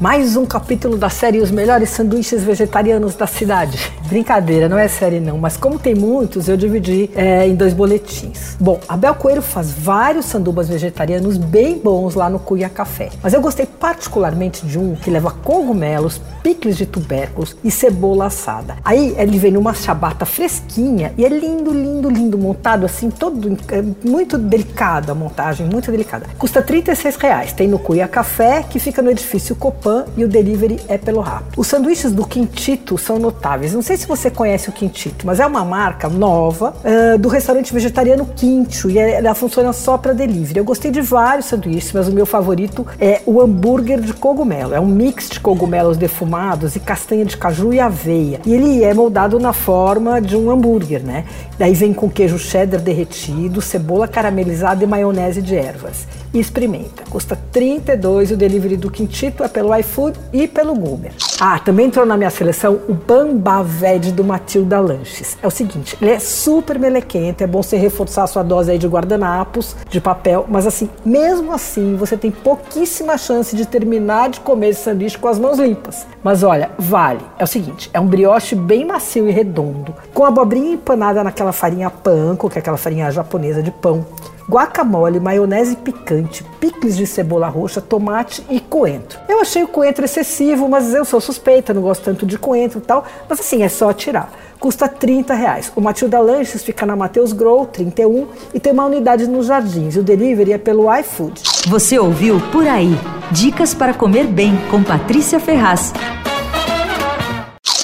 Mais um capítulo da série Os Melhores Sanduíches Vegetarianos da Cidade. Brincadeira, não é série não, mas como tem muitos, eu dividi é, em dois boletins. Bom, a Bel Coelho faz vários sandubas vegetarianos bem bons lá no Cuia Café, mas eu gostei particularmente de um que leva cogumelos, picles de tubérculos e cebola assada. Aí ele vem numa chabata fresquinha e é lindo, lindo, lindo, montado assim, todo é muito delicado a montagem, muito delicada. Custa 36 reais. Tem no Cuia Café, que fica no edifício Copan e o delivery é pelo rap. Os sanduíches do Quintito são notáveis. Não sei se você conhece o Quintito, mas é uma marca nova uh, do restaurante vegetariano Quinto e ela funciona só para delivery. Eu gostei de vários sanduíches, mas o meu favorito é o hambúrguer de cogumelo. É um mix de cogumelos defumados e castanha de caju e aveia. E ele é moldado na forma de um hambúrguer, né? Daí vem com queijo cheddar derretido, cebola caramelizada e maionese de ervas e experimenta. Custa 32 e o delivery do Quintito é pelo iFood e pelo Google. Ah, também entrou na minha seleção o Bambaved do Matilda Lanches. É o seguinte, ele é super melequento, é bom você reforçar a sua dose aí de guardanapos, de papel, mas assim, mesmo assim, você tem pouquíssima chance de terminar de comer esse sanduíche com as mãos limpas. Mas olha, vale. É o seguinte, é um brioche bem macio e redondo, com abobrinha empanada naquela farinha panko, que é aquela farinha japonesa de pão guacamole, maionese picante, picles de cebola roxa, tomate e coentro. Eu achei o coentro excessivo, mas eu sou suspeita, não gosto tanto de coentro e tal, mas assim, é só tirar. Custa 30 reais. O Matilda Lanches fica na Mateus Grow, 31, e tem uma unidade nos Jardins. O delivery é pelo iFood. Você ouviu Por Aí. Dicas para comer bem com Patrícia Ferraz.